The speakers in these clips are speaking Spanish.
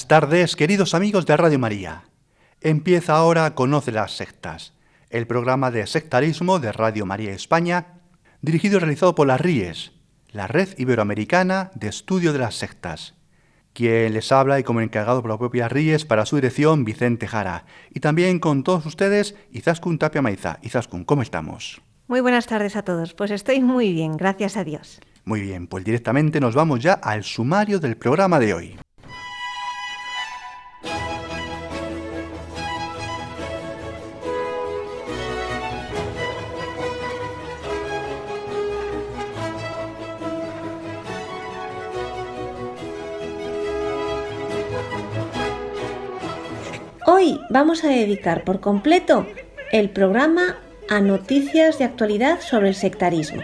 Buenas tardes, queridos amigos de Radio María. Empieza ahora Conoce las sectas, el programa de sectarismo de Radio María España, dirigido y realizado por las RIES, la Red Iberoamericana de Estudio de las Sectas. Quien les habla y como encargado por la propia RIES para su dirección, Vicente Jara. Y también con todos ustedes, Izaskun Tapia Maiza. Izaskun, ¿cómo estamos? Muy buenas tardes a todos. Pues estoy muy bien, gracias a Dios. Muy bien, pues directamente nos vamos ya al sumario del programa de hoy. Hoy vamos a dedicar por completo el programa a noticias de actualidad sobre el sectarismo.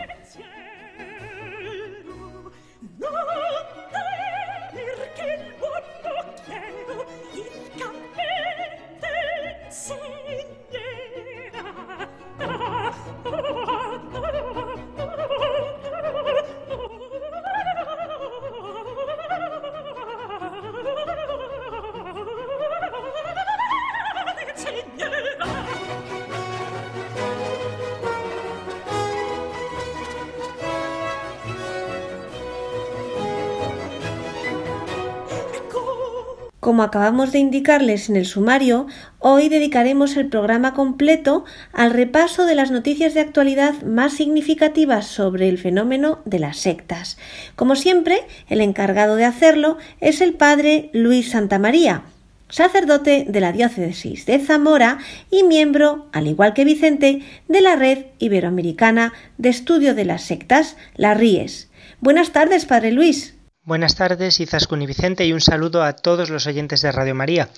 Como acabamos de indicarles en el sumario, hoy dedicaremos el programa completo al repaso de las noticias de actualidad más significativas sobre el fenómeno de las sectas. Como siempre, el encargado de hacerlo es el padre Luis Santamaría, sacerdote de la diócesis de Zamora y miembro, al igual que Vicente, de la Red Iberoamericana de Estudio de las Sectas, la RIES. Buenas tardes, padre Luis. Buenas tardes, Izaskun y Vicente, y un saludo a todos los oyentes de Radio María.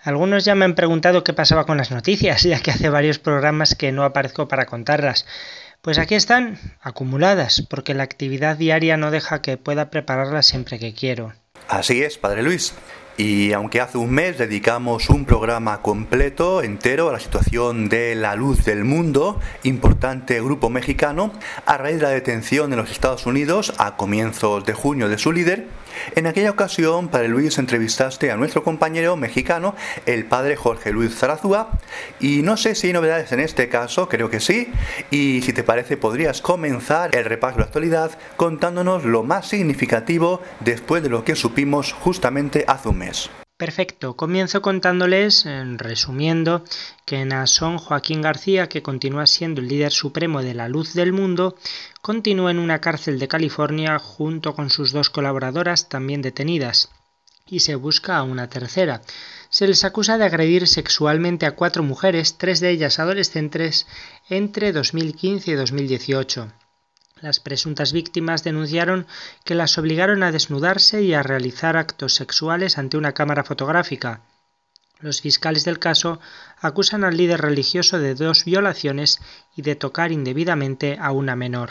Algunos ya me han preguntado qué pasaba con las noticias, ya que hace varios programas que no aparezco para contarlas. Pues aquí están, acumuladas, porque la actividad diaria no deja que pueda prepararlas siempre que quiero. Así es, Padre Luis. Y aunque hace un mes dedicamos un programa completo, entero, a la situación de la luz del mundo, importante grupo mexicano, a raíz de la detención en los Estados Unidos a comienzos de junio de su líder, en aquella ocasión, Padre Luis, entrevistaste a nuestro compañero mexicano, el Padre Jorge Luis Zarazúa, y no sé si hay novedades en este caso, creo que sí, y si te parece podrías comenzar el repaso de la actualidad contándonos lo más significativo después de lo que supimos justamente hace un mes. Perfecto, comienzo contándoles, resumiendo, que Nason Joaquín García, que continúa siendo el líder supremo de la luz del mundo, continúa en una cárcel de California junto con sus dos colaboradoras también detenidas, y se busca a una tercera. Se les acusa de agredir sexualmente a cuatro mujeres, tres de ellas adolescentes, entre 2015 y 2018. Las presuntas víctimas denunciaron que las obligaron a desnudarse y a realizar actos sexuales ante una cámara fotográfica. Los fiscales del caso acusan al líder religioso de dos violaciones y de tocar indebidamente a una menor.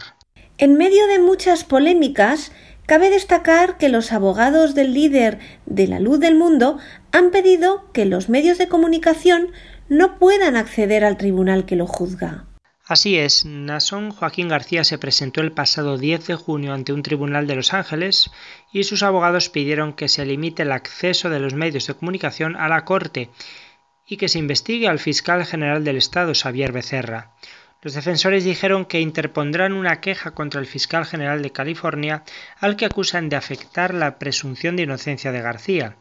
En medio de muchas polémicas, cabe destacar que los abogados del líder de la luz del mundo han pedido que los medios de comunicación no puedan acceder al tribunal que lo juzga. Así es, Nason Joaquín García se presentó el pasado 10 de junio ante un tribunal de Los Ángeles y sus abogados pidieron que se limite el acceso de los medios de comunicación a la Corte y que se investigue al fiscal general del Estado, Xavier Becerra. Los defensores dijeron que interpondrán una queja contra el fiscal general de California al que acusan de afectar la presunción de inocencia de García.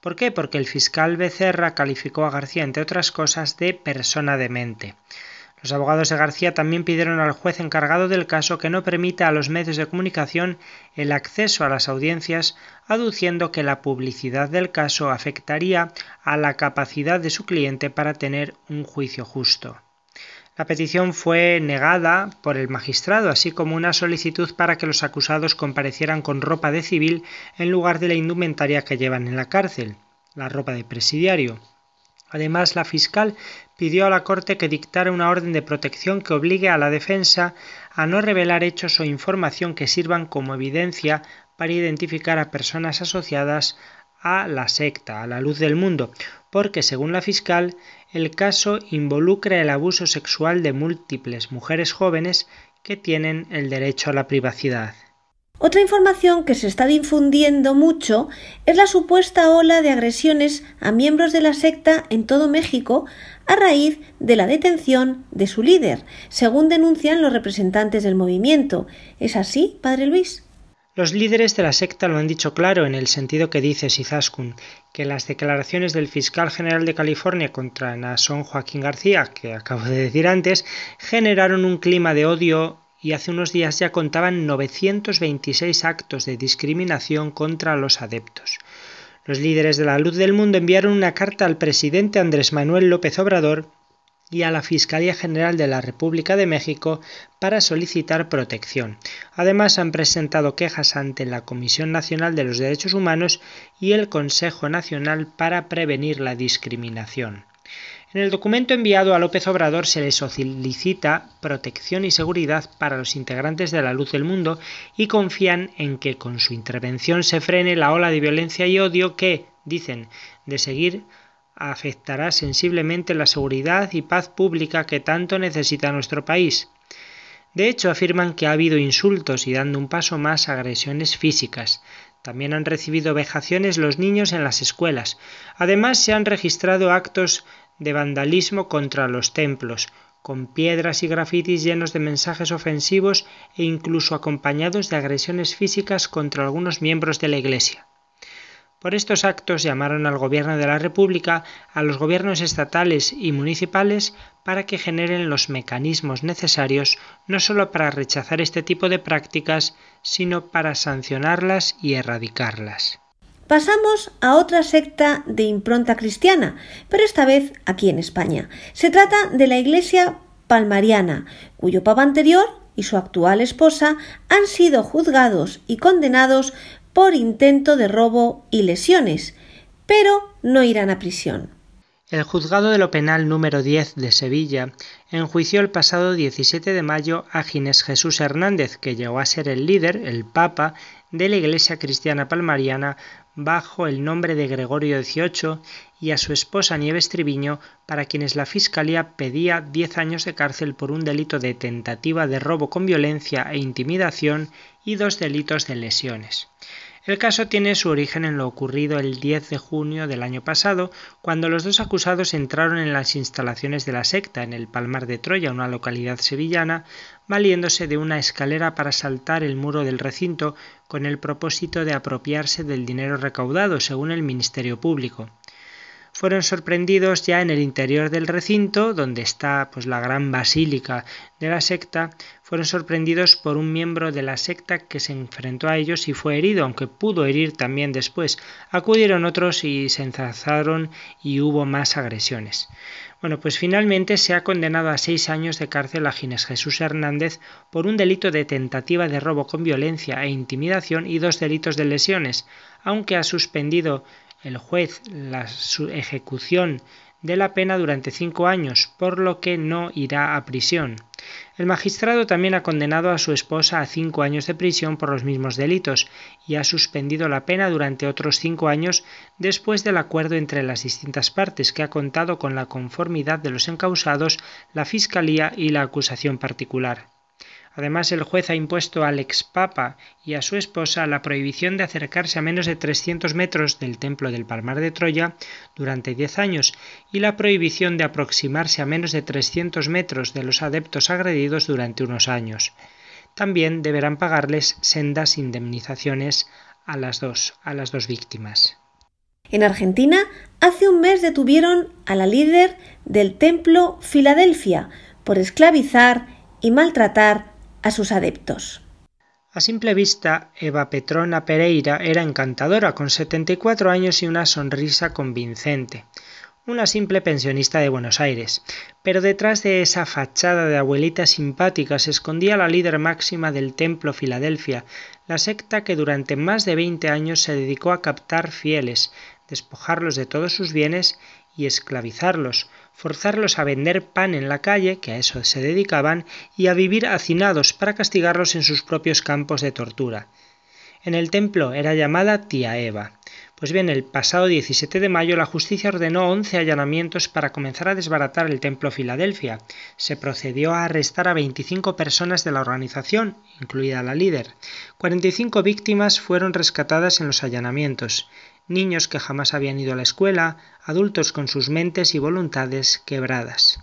¿Por qué? Porque el fiscal Becerra calificó a García, entre otras cosas, de persona demente. Los abogados de García también pidieron al juez encargado del caso que no permita a los medios de comunicación el acceso a las audiencias, aduciendo que la publicidad del caso afectaría a la capacidad de su cliente para tener un juicio justo. La petición fue negada por el magistrado, así como una solicitud para que los acusados comparecieran con ropa de civil en lugar de la indumentaria que llevan en la cárcel, la ropa de presidiario. Además, la fiscal pidió a la Corte que dictara una orden de protección que obligue a la defensa a no revelar hechos o información que sirvan como evidencia para identificar a personas asociadas a la secta, a la luz del mundo, porque, según la fiscal, el caso involucra el abuso sexual de múltiples mujeres jóvenes que tienen el derecho a la privacidad. Otra información que se está difundiendo mucho es la supuesta ola de agresiones a miembros de la secta en todo México a raíz de la detención de su líder, según denuncian los representantes del movimiento. ¿Es así, Padre Luis? Los líderes de la secta lo han dicho claro en el sentido que dice Sizaskun, que las declaraciones del fiscal general de California contra Nason Joaquín García, que acabo de decir antes, generaron un clima de odio y hace unos días ya contaban 926 actos de discriminación contra los adeptos. Los líderes de la luz del mundo enviaron una carta al presidente Andrés Manuel López Obrador y a la Fiscalía General de la República de México para solicitar protección. Además, han presentado quejas ante la Comisión Nacional de los Derechos Humanos y el Consejo Nacional para Prevenir la Discriminación. En el documento enviado a López Obrador se le solicita protección y seguridad para los integrantes de la luz del mundo y confían en que con su intervención se frene la ola de violencia y odio que, dicen, de seguir afectará sensiblemente la seguridad y paz pública que tanto necesita nuestro país. De hecho, afirman que ha habido insultos y dando un paso más agresiones físicas. También han recibido vejaciones los niños en las escuelas. Además, se han registrado actos de vandalismo contra los templos, con piedras y grafitis llenos de mensajes ofensivos e incluso acompañados de agresiones físicas contra algunos miembros de la Iglesia. Por estos actos llamaron al Gobierno de la República, a los gobiernos estatales y municipales para que generen los mecanismos necesarios no solo para rechazar este tipo de prácticas, sino para sancionarlas y erradicarlas. Pasamos a otra secta de impronta cristiana, pero esta vez aquí en España. Se trata de la Iglesia Palmariana, cuyo papa anterior y su actual esposa han sido juzgados y condenados por intento de robo y lesiones, pero no irán a prisión. El juzgado de lo penal número 10 de Sevilla enjuició el pasado 17 de mayo a Ginés Jesús Hernández, que llegó a ser el líder, el papa, de la Iglesia Cristiana Palmariana bajo el nombre de Gregorio XVIII y a su esposa Nieves Triviño, para quienes la Fiscalía pedía 10 años de cárcel por un delito de tentativa de robo con violencia e intimidación y dos delitos de lesiones. El caso tiene su origen en lo ocurrido el 10 de junio del año pasado, cuando los dos acusados entraron en las instalaciones de la secta en el Palmar de Troya, una localidad sevillana, valiéndose de una escalera para saltar el muro del recinto con el propósito de apropiarse del dinero recaudado, según el Ministerio Público fueron sorprendidos ya en el interior del recinto, donde está pues la gran basílica de la secta, fueron sorprendidos por un miembro de la secta que se enfrentó a ellos y fue herido, aunque pudo herir también después. Acudieron otros y se enzazaron y hubo más agresiones. Bueno, pues finalmente se ha condenado a seis años de cárcel a Ginés Jesús Hernández por un delito de tentativa de robo con violencia e intimidación y dos delitos de lesiones, aunque ha suspendido el juez la ejecución de la pena durante cinco años, por lo que no irá a prisión. El magistrado también ha condenado a su esposa a cinco años de prisión por los mismos delitos y ha suspendido la pena durante otros cinco años después del acuerdo entre las distintas partes que ha contado con la conformidad de los encausados, la Fiscalía y la acusación particular. Además, el juez ha impuesto al expapa y a su esposa la prohibición de acercarse a menos de 300 metros del templo del Palmar de Troya durante 10 años y la prohibición de aproximarse a menos de 300 metros de los adeptos agredidos durante unos años. También deberán pagarles sendas indemnizaciones a las dos, a las dos víctimas. En Argentina, hace un mes detuvieron a la líder del templo Filadelfia por esclavizar y maltratar a sus adeptos. A simple vista, Eva Petrona Pereira era encantadora, con 74 años y una sonrisa convincente. una simple pensionista de Buenos Aires. Pero detrás de esa fachada de abuelita simpática se escondía la líder máxima del Templo Filadelfia, la secta que durante más de veinte años se dedicó a captar fieles, despojarlos de todos sus bienes y esclavizarlos, forzarlos a vender pan en la calle, que a eso se dedicaban, y a vivir hacinados para castigarlos en sus propios campos de tortura. En el templo era llamada tía Eva. Pues bien, el pasado 17 de mayo la justicia ordenó 11 allanamientos para comenzar a desbaratar el templo Filadelfia. Se procedió a arrestar a 25 personas de la organización, incluida la líder. 45 víctimas fueron rescatadas en los allanamientos niños que jamás habían ido a la escuela, adultos con sus mentes y voluntades quebradas.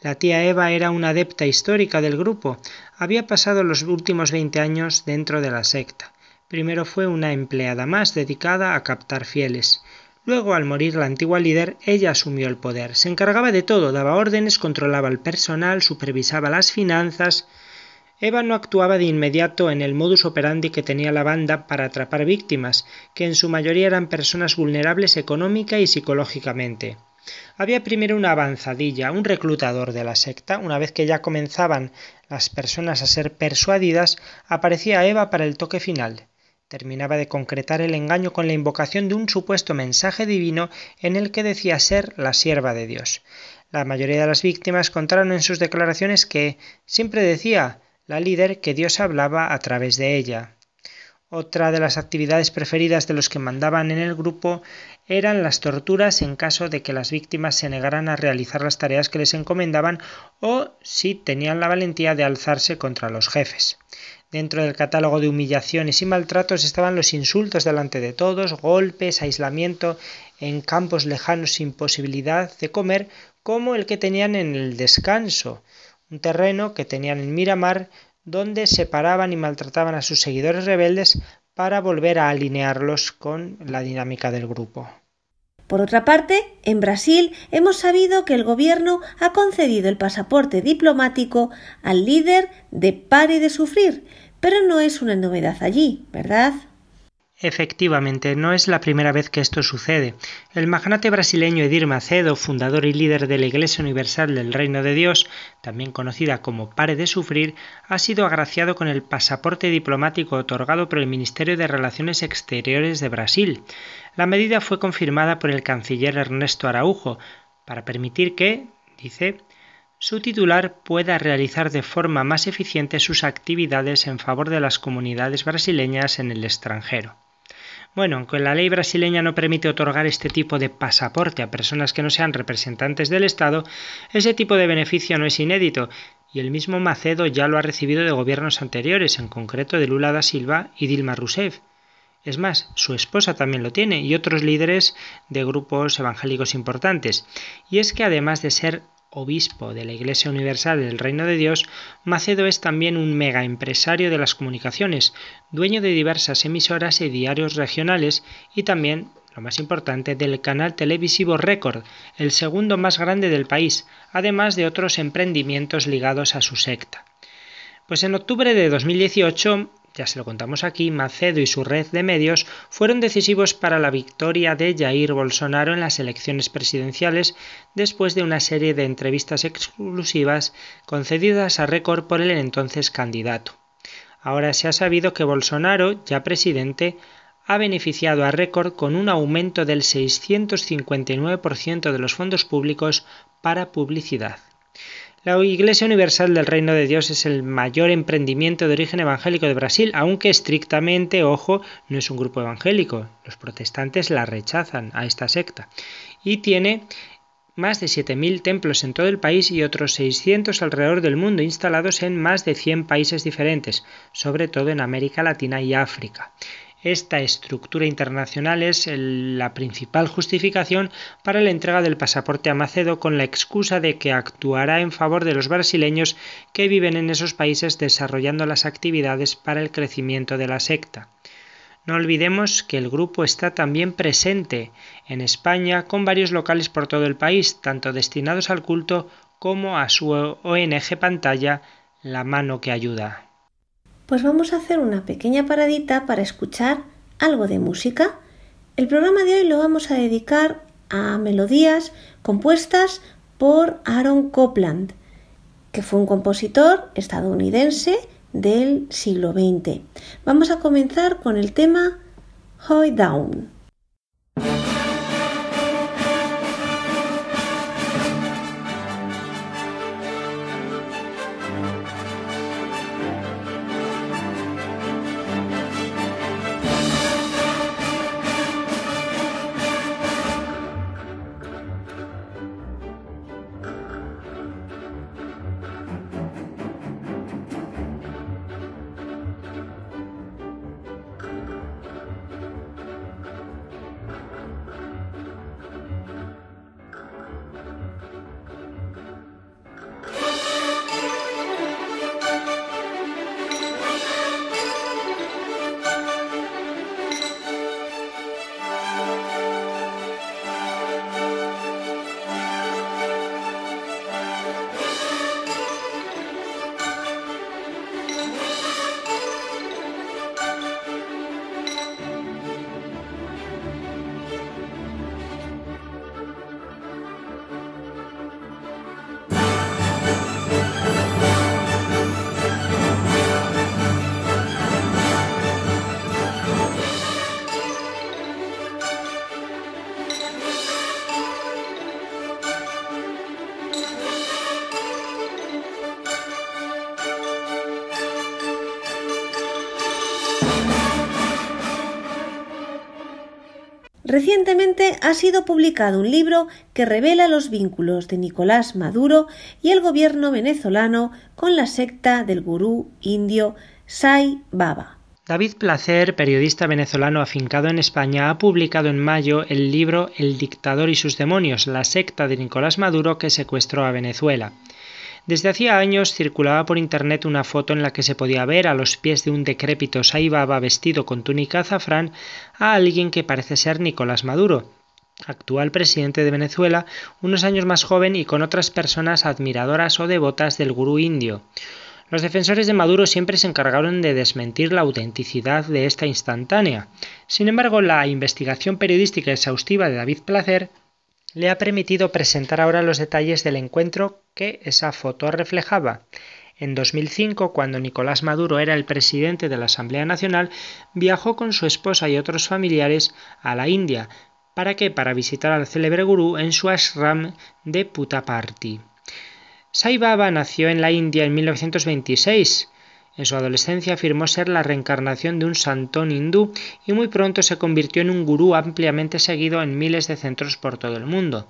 La tía Eva era una adepta histórica del grupo, había pasado los últimos veinte años dentro de la secta. Primero fue una empleada más dedicada a captar fieles. Luego, al morir la antigua líder, ella asumió el poder. Se encargaba de todo, daba órdenes, controlaba el personal, supervisaba las finanzas, Eva no actuaba de inmediato en el modus operandi que tenía la banda para atrapar víctimas, que en su mayoría eran personas vulnerables económica y psicológicamente. Había primero una avanzadilla, un reclutador de la secta. Una vez que ya comenzaban las personas a ser persuadidas, aparecía Eva para el toque final. Terminaba de concretar el engaño con la invocación de un supuesto mensaje divino en el que decía ser la sierva de Dios. La mayoría de las víctimas contaron en sus declaraciones que siempre decía la líder que Dios hablaba a través de ella. Otra de las actividades preferidas de los que mandaban en el grupo eran las torturas en caso de que las víctimas se negaran a realizar las tareas que les encomendaban o si tenían la valentía de alzarse contra los jefes. Dentro del catálogo de humillaciones y maltratos estaban los insultos delante de todos, golpes, aislamiento en campos lejanos sin posibilidad de comer, como el que tenían en el descanso, un terreno que tenían en Miramar donde separaban y maltrataban a sus seguidores rebeldes para volver a alinearlos con la dinámica del grupo. Por otra parte, en Brasil hemos sabido que el gobierno ha concedido el pasaporte diplomático al líder de Pare de Sufrir, pero no es una novedad allí, ¿verdad? Efectivamente, no es la primera vez que esto sucede. El magnate brasileño Edir Macedo, fundador y líder de la Iglesia Universal del Reino de Dios, también conocida como Pare de Sufrir, ha sido agraciado con el pasaporte diplomático otorgado por el Ministerio de Relaciones Exteriores de Brasil. La medida fue confirmada por el canciller Ernesto Araujo, para permitir que, dice, su titular pueda realizar de forma más eficiente sus actividades en favor de las comunidades brasileñas en el extranjero. Bueno, aunque la ley brasileña no permite otorgar este tipo de pasaporte a personas que no sean representantes del Estado, ese tipo de beneficio no es inédito y el mismo Macedo ya lo ha recibido de gobiernos anteriores, en concreto de Lula da Silva y Dilma Rousseff. Es más, su esposa también lo tiene y otros líderes de grupos evangélicos importantes. Y es que además de ser obispo de la Iglesia Universal del Reino de Dios, Macedo es también un mega empresario de las comunicaciones, dueño de diversas emisoras y diarios regionales y también, lo más importante, del canal televisivo Record, el segundo más grande del país, además de otros emprendimientos ligados a su secta. Pues en octubre de 2018 ya se lo contamos aquí, Macedo y su red de medios fueron decisivos para la victoria de Jair Bolsonaro en las elecciones presidenciales después de una serie de entrevistas exclusivas concedidas a Record por el entonces candidato. Ahora se ha sabido que Bolsonaro, ya presidente, ha beneficiado a Record con un aumento del 659% de los fondos públicos para publicidad. La Iglesia Universal del Reino de Dios es el mayor emprendimiento de origen evangélico de Brasil, aunque estrictamente, ojo, no es un grupo evangélico. Los protestantes la rechazan a esta secta. Y tiene más de 7.000 templos en todo el país y otros 600 alrededor del mundo instalados en más de 100 países diferentes, sobre todo en América Latina y África. Esta estructura internacional es la principal justificación para la entrega del pasaporte a Macedo con la excusa de que actuará en favor de los brasileños que viven en esos países desarrollando las actividades para el crecimiento de la secta. No olvidemos que el grupo está también presente en España con varios locales por todo el país, tanto destinados al culto como a su ONG pantalla La mano que ayuda. Pues vamos a hacer una pequeña paradita para escuchar algo de música. El programa de hoy lo vamos a dedicar a melodías compuestas por Aaron Copland, que fue un compositor estadounidense del siglo XX. Vamos a comenzar con el tema Hoy Down. Recientemente ha sido publicado un libro que revela los vínculos de Nicolás Maduro y el gobierno venezolano con la secta del gurú indio Sai Baba. David Placer, periodista venezolano afincado en España, ha publicado en mayo el libro El dictador y sus demonios, la secta de Nicolás Maduro que secuestró a Venezuela. Desde hacía años circulaba por internet una foto en la que se podía ver a los pies de un decrépito Saibaba vestido con túnica azafrán a alguien que parece ser Nicolás Maduro, actual presidente de Venezuela, unos años más joven y con otras personas admiradoras o devotas del gurú indio. Los defensores de Maduro siempre se encargaron de desmentir la autenticidad de esta instantánea. Sin embargo, la investigación periodística exhaustiva de David Placer le ha permitido presentar ahora los detalles del encuentro que esa foto reflejaba. En 2005, cuando Nicolás Maduro era el presidente de la Asamblea Nacional, viajó con su esposa y otros familiares a la India. ¿Para qué? Para visitar al célebre gurú en su ashram de Puttaparthi. Sai Baba nació en la India en 1926 en su adolescencia afirmó ser la reencarnación de un santón hindú y muy pronto se convirtió en un gurú ampliamente seguido en miles de centros por todo el mundo.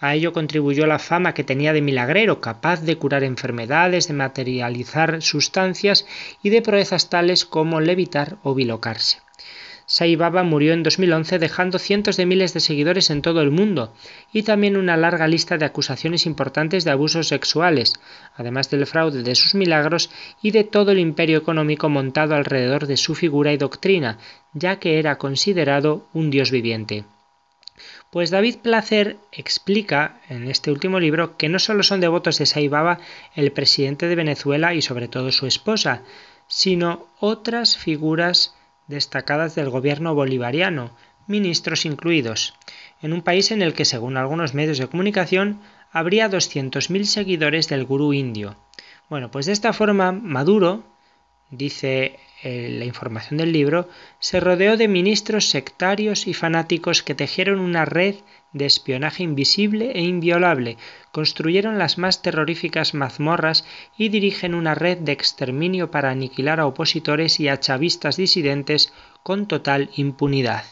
A ello contribuyó la fama que tenía de milagrero, capaz de curar enfermedades, de materializar sustancias y de proezas tales como levitar o bilocarse. Sai Baba murió en 2011 dejando cientos de miles de seguidores en todo el mundo y también una larga lista de acusaciones importantes de abusos sexuales, además del fraude de sus milagros y de todo el imperio económico montado alrededor de su figura y doctrina, ya que era considerado un dios viviente. Pues David Placer explica en este último libro que no solo son devotos de Sai Baba el presidente de Venezuela y sobre todo su esposa, sino otras figuras destacadas del gobierno bolivariano, ministros incluidos, en un país en el que, según algunos medios de comunicación, habría 200.000 seguidores del gurú indio. Bueno, pues de esta forma, Maduro, dice eh, la información del libro, se rodeó de ministros sectarios y fanáticos que tejieron una red de espionaje invisible e inviolable, construyeron las más terroríficas mazmorras y dirigen una red de exterminio para aniquilar a opositores y a chavistas disidentes con total impunidad.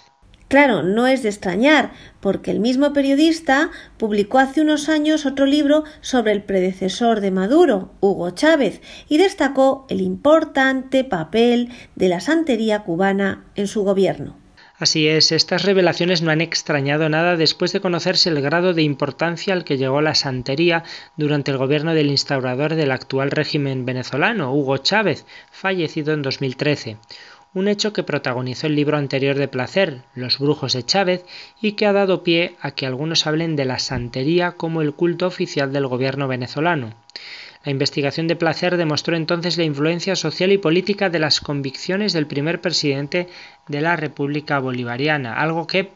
Claro, no es de extrañar, porque el mismo periodista publicó hace unos años otro libro sobre el predecesor de Maduro, Hugo Chávez, y destacó el importante papel de la santería cubana en su gobierno. Así es, estas revelaciones no han extrañado nada después de conocerse el grado de importancia al que llegó la santería durante el gobierno del instaurador del actual régimen venezolano, Hugo Chávez, fallecido en 2013 un hecho que protagonizó el libro anterior de Placer, Los Brujos de Chávez, y que ha dado pie a que algunos hablen de la santería como el culto oficial del gobierno venezolano. La investigación de Placer demostró entonces la influencia social y política de las convicciones del primer presidente de la República Bolivariana, algo que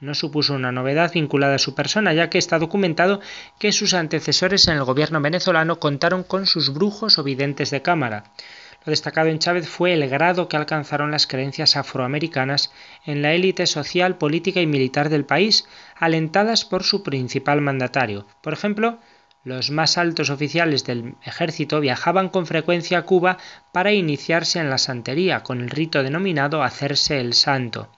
no supuso una novedad vinculada a su persona, ya que está documentado que sus antecesores en el gobierno venezolano contaron con sus brujos o videntes de cámara. Lo destacado en Chávez fue el grado que alcanzaron las creencias afroamericanas en la élite social, política y militar del país, alentadas por su principal mandatario. Por ejemplo, los más altos oficiales del ejército viajaban con frecuencia a Cuba para iniciarse en la santería, con el rito denominado hacerse el santo.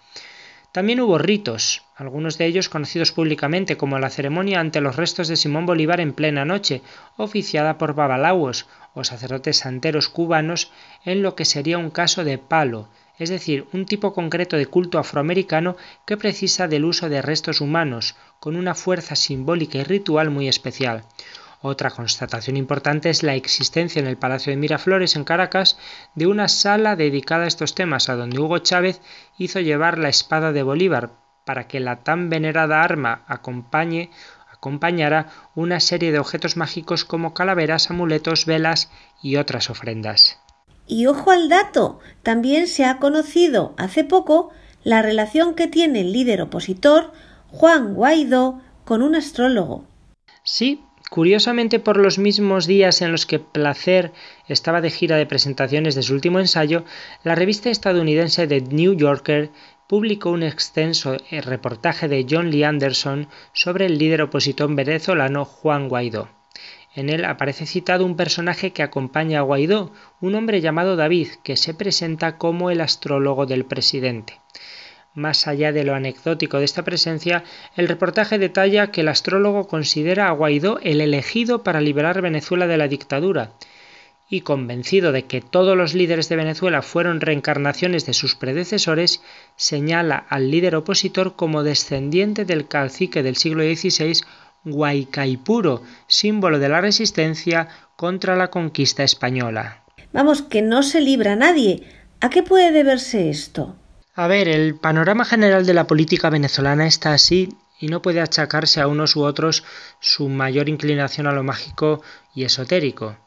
También hubo ritos, algunos de ellos conocidos públicamente como la ceremonia ante los restos de Simón Bolívar en plena noche, oficiada por babalauos o sacerdotes santeros cubanos en lo que sería un caso de palo, es decir, un tipo concreto de culto afroamericano que precisa del uso de restos humanos, con una fuerza simbólica y ritual muy especial. Otra constatación importante es la existencia en el Palacio de Miraflores, en Caracas, de una sala dedicada a estos temas, a donde Hugo Chávez hizo llevar la espada de Bolívar, para que la tan venerada arma acompañara una serie de objetos mágicos como calaveras, amuletos, velas y otras ofrendas. Y ojo al dato, también se ha conocido hace poco la relación que tiene el líder opositor Juan Guaidó con un astrólogo. Sí, Curiosamente, por los mismos días en los que Placer estaba de gira de presentaciones de su último ensayo, la revista estadounidense The New Yorker publicó un extenso eh, reportaje de John Lee Anderson sobre el líder opositor venezolano Juan Guaidó. En él aparece citado un personaje que acompaña a Guaidó, un hombre llamado David, que se presenta como el astrólogo del presidente. Más allá de lo anecdótico de esta presencia, el reportaje detalla que el astrólogo considera a Guaidó el elegido para liberar Venezuela de la dictadura, y convencido de que todos los líderes de Venezuela fueron reencarnaciones de sus predecesores, señala al líder opositor como descendiente del cacique del siglo XVI Guaycaipuro, símbolo de la resistencia contra la conquista española. Vamos, que no se libra nadie. ¿A qué puede deberse esto? A ver, el panorama general de la política venezolana está así y no puede achacarse a unos u otros su mayor inclinación a lo mágico y esotérico,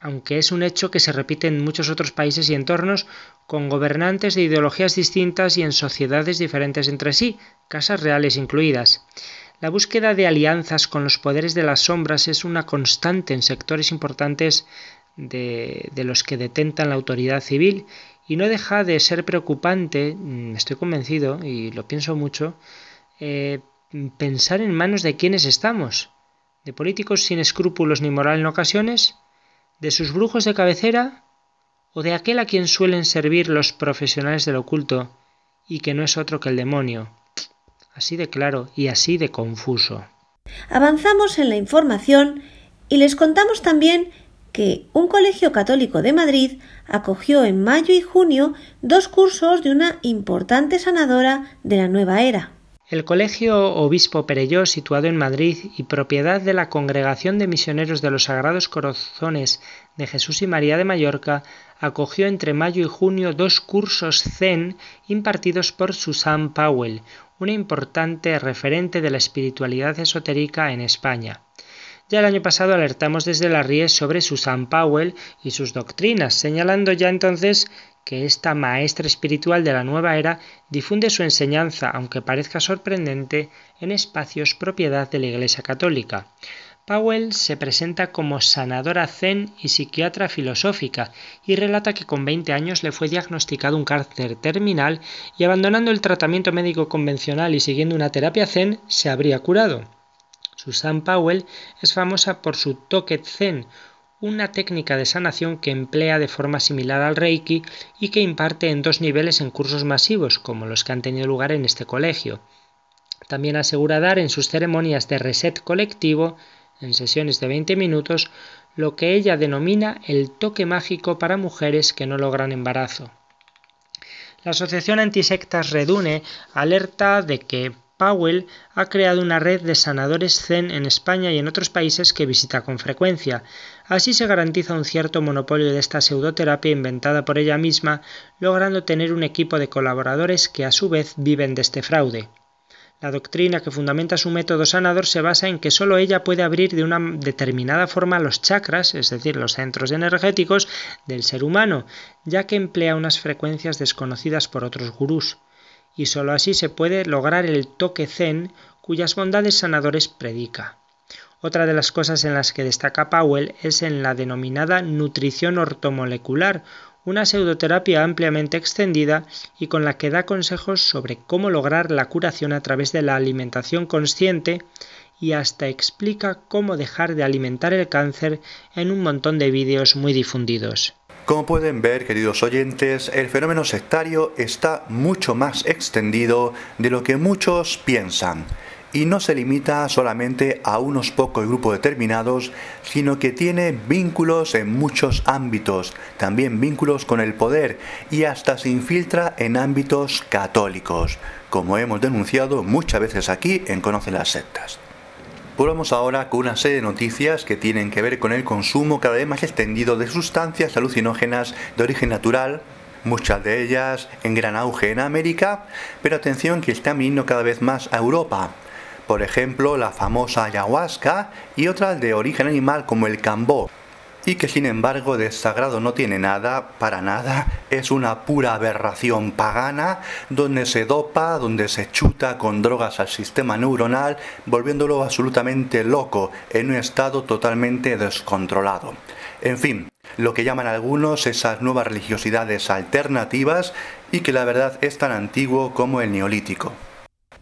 aunque es un hecho que se repite en muchos otros países y entornos con gobernantes de ideologías distintas y en sociedades diferentes entre sí, casas reales incluidas. La búsqueda de alianzas con los poderes de las sombras es una constante en sectores importantes de, los que detentan la autoridad civil y no deja de ser preocupante, mm, estoy convencido y lo pienso mucho, eh, pensar en manos de quienes estamos, de políticos sin escrúpulos ni moral en ocasiones, de sus brujos de cabecera o de aquel a quien suelen servir los profesionales del oculto y que no es otro que el demonio. Así de claro y así de confuso. Avanzamos en la información y les contamos también que un colegio católico de Madrid acogió en mayo y junio dos cursos de una importante sanadora de la nueva era. El Colegio Obispo Perelló, situado en Madrid y propiedad de la Congregación de Misioneros de los Sagrados Corazones de Jesús y María de Mallorca, acogió entre mayo y junio dos cursos Zen impartidos por Susan Powell, una importante referente de la espiritualidad esotérica en España. Ya el año pasado alertamos desde la RIES sobre Susan Powell y sus doctrinas, señalando ya entonces que esta maestra espiritual de la nueva era difunde su enseñanza, aunque parezca sorprendente, en espacios propiedad de la Iglesia Católica. Powell se presenta como sanadora zen y psiquiatra filosófica y relata que con 20 años le fue diagnosticado un cáncer terminal y abandonando el tratamiento médico convencional y siguiendo una terapia zen se habría curado. Susan Powell es famosa por su toque zen, una técnica de sanación que emplea de forma similar al Reiki y que imparte en dos niveles en cursos masivos, como los que han tenido lugar en este colegio. También asegura dar en sus ceremonias de reset colectivo, en sesiones de 20 minutos, lo que ella denomina el toque mágico para mujeres que no logran embarazo. La Asociación Antisectas Redune alerta de que Powell ha creado una red de sanadores Zen en España y en otros países que visita con frecuencia. Así se garantiza un cierto monopolio de esta pseudoterapia inventada por ella misma, logrando tener un equipo de colaboradores que a su vez viven de este fraude. La doctrina que fundamenta su método sanador se basa en que sólo ella puede abrir de una determinada forma los chakras, es decir, los centros energéticos del ser humano, ya que emplea unas frecuencias desconocidas por otros gurús y sólo así se puede lograr el toque zen cuyas bondades sanadores predica. Otra de las cosas en las que destaca Powell es en la denominada nutrición ortomolecular, una pseudoterapia ampliamente extendida y con la que da consejos sobre cómo lograr la curación a través de la alimentación consciente y hasta explica cómo dejar de alimentar el cáncer en un montón de vídeos muy difundidos. Como pueden ver, queridos oyentes, el fenómeno sectario está mucho más extendido de lo que muchos piensan y no se limita solamente a unos pocos grupos determinados, sino que tiene vínculos en muchos ámbitos, también vínculos con el poder y hasta se infiltra en ámbitos católicos, como hemos denunciado muchas veces aquí en Conoce las Sectas. Volvamos ahora con una serie de noticias que tienen que ver con el consumo cada vez más extendido de sustancias alucinógenas de origen natural, muchas de ellas en gran auge en América, pero atención que están viniendo cada vez más a Europa. Por ejemplo, la famosa ayahuasca y otras de origen animal como el cambó y que sin embargo de sagrado no tiene nada, para nada, es una pura aberración pagana donde se dopa, donde se chuta con drogas al sistema neuronal, volviéndolo absolutamente loco, en un estado totalmente descontrolado. En fin, lo que llaman algunos esas nuevas religiosidades alternativas y que la verdad es tan antiguo como el neolítico.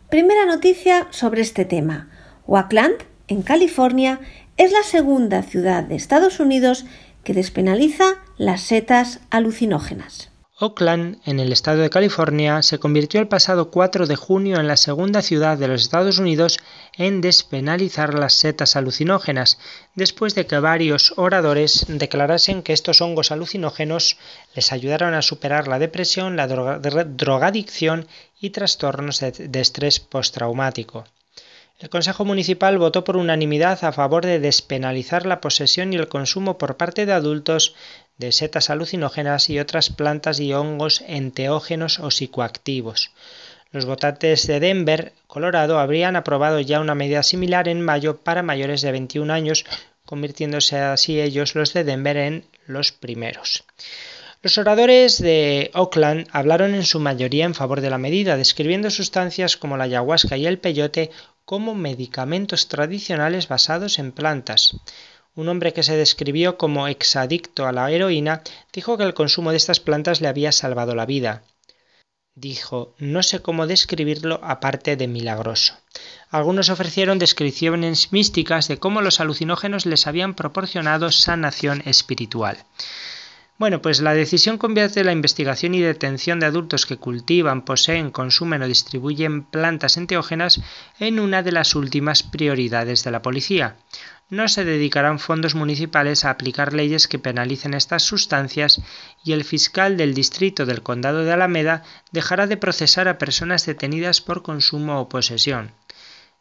Primera noticia sobre este tema. Oakland, en California, es la segunda ciudad de Estados Unidos que despenaliza las setas alucinógenas. Oakland, en el estado de California, se convirtió el pasado 4 de junio en la segunda ciudad de los Estados Unidos en despenalizar las setas alucinógenas, después de que varios oradores declarasen que estos hongos alucinógenos les ayudaron a superar la depresión, la drogadicción y trastornos de estrés postraumático. El Consejo Municipal votó por unanimidad a favor de despenalizar la posesión y el consumo por parte de adultos de setas alucinógenas y otras plantas y hongos enteógenos o psicoactivos. Los votantes de Denver, Colorado, habrían aprobado ya una medida similar en mayo para mayores de 21 años, convirtiéndose así ellos los de Denver en los primeros. Los oradores de Oakland hablaron en su mayoría en favor de la medida, describiendo sustancias como la ayahuasca y el peyote como medicamentos tradicionales basados en plantas. Un hombre que se describió como exadicto a la heroína dijo que el consumo de estas plantas le había salvado la vida. Dijo, no sé cómo describirlo aparte de milagroso. Algunos ofrecieron descripciones místicas de cómo los alucinógenos les habían proporcionado sanación espiritual. Bueno, pues la decisión convierte la investigación y detención de adultos que cultivan, poseen, consumen o distribuyen plantas enteógenas en una de las últimas prioridades de la policía. No se dedicarán fondos municipales a aplicar leyes que penalicen estas sustancias y el fiscal del distrito del condado de Alameda dejará de procesar a personas detenidas por consumo o posesión.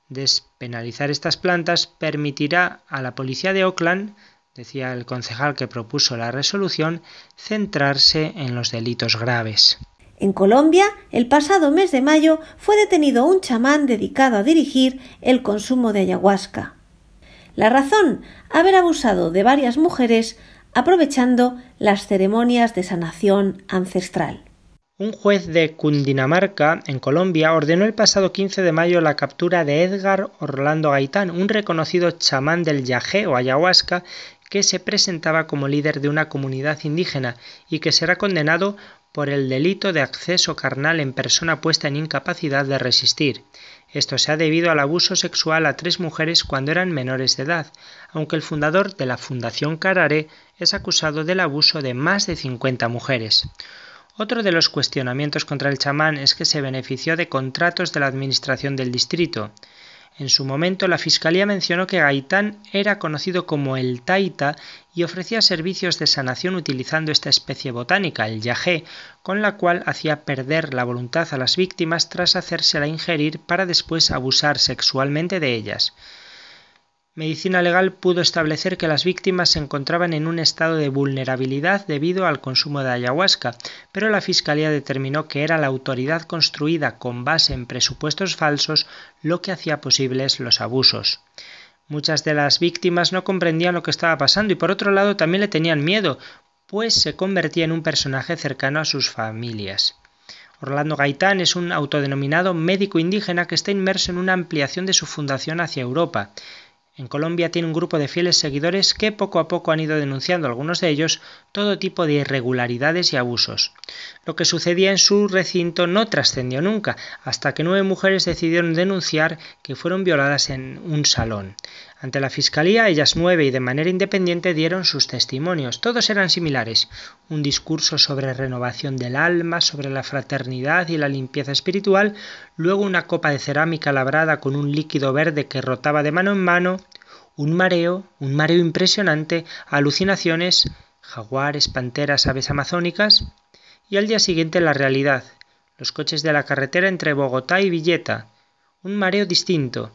Despenalizar estas plantas permitirá a la policía de Oakland decía el concejal que propuso la resolución, centrarse en los delitos graves. En Colombia, el pasado mes de mayo fue detenido un chamán dedicado a dirigir el consumo de ayahuasca. La razón, haber abusado de varias mujeres aprovechando las ceremonias de sanación ancestral. Un juez de Cundinamarca, en Colombia, ordenó el pasado 15 de mayo la captura de Edgar Orlando Gaitán, un reconocido chamán del yagé o ayahuasca que se presentaba como líder de una comunidad indígena y que será condenado por el delito de acceso carnal en persona puesta en incapacidad de resistir. Esto se ha debido al abuso sexual a tres mujeres cuando eran menores de edad, aunque el fundador de la Fundación Carare es acusado del abuso de más de 50 mujeres. Otro de los cuestionamientos contra el chamán es que se benefició de contratos de la administración del distrito. En su momento, la Fiscalía mencionó que Gaitán era conocido como el Taita y ofrecía servicios de sanación utilizando esta especie botánica, el yagé, con la cual hacía perder la voluntad a las víctimas tras hacérsela ingerir para después abusar sexualmente de ellas. Medicina Legal pudo establecer que las víctimas se encontraban en un estado de vulnerabilidad debido al consumo de ayahuasca, pero la Fiscalía determinó que era la autoridad construida con base en presupuestos falsos lo que hacía posibles los abusos. Muchas de las víctimas no comprendían lo que estaba pasando y por otro lado también le tenían miedo, pues se convertía en un personaje cercano a sus familias. Orlando Gaitán es un autodenominado médico indígena que está inmerso en una ampliación de su fundación hacia Europa. En Colombia tiene un grupo de fieles seguidores que poco a poco han ido denunciando, algunos de ellos, todo tipo de irregularidades y abusos. Lo que sucedía en su recinto no trascendió nunca, hasta que nueve mujeres decidieron denunciar que fueron violadas en un salón. Ante la Fiscalía, ellas nueve y de manera independiente dieron sus testimonios. Todos eran similares. Un discurso sobre renovación del alma, sobre la fraternidad y la limpieza espiritual, luego una copa de cerámica labrada con un líquido verde que rotaba de mano en mano, un mareo, un mareo impresionante, alucinaciones, jaguares, panteras, aves amazónicas, y al día siguiente la realidad, los coches de la carretera entre Bogotá y Villeta, un mareo distinto,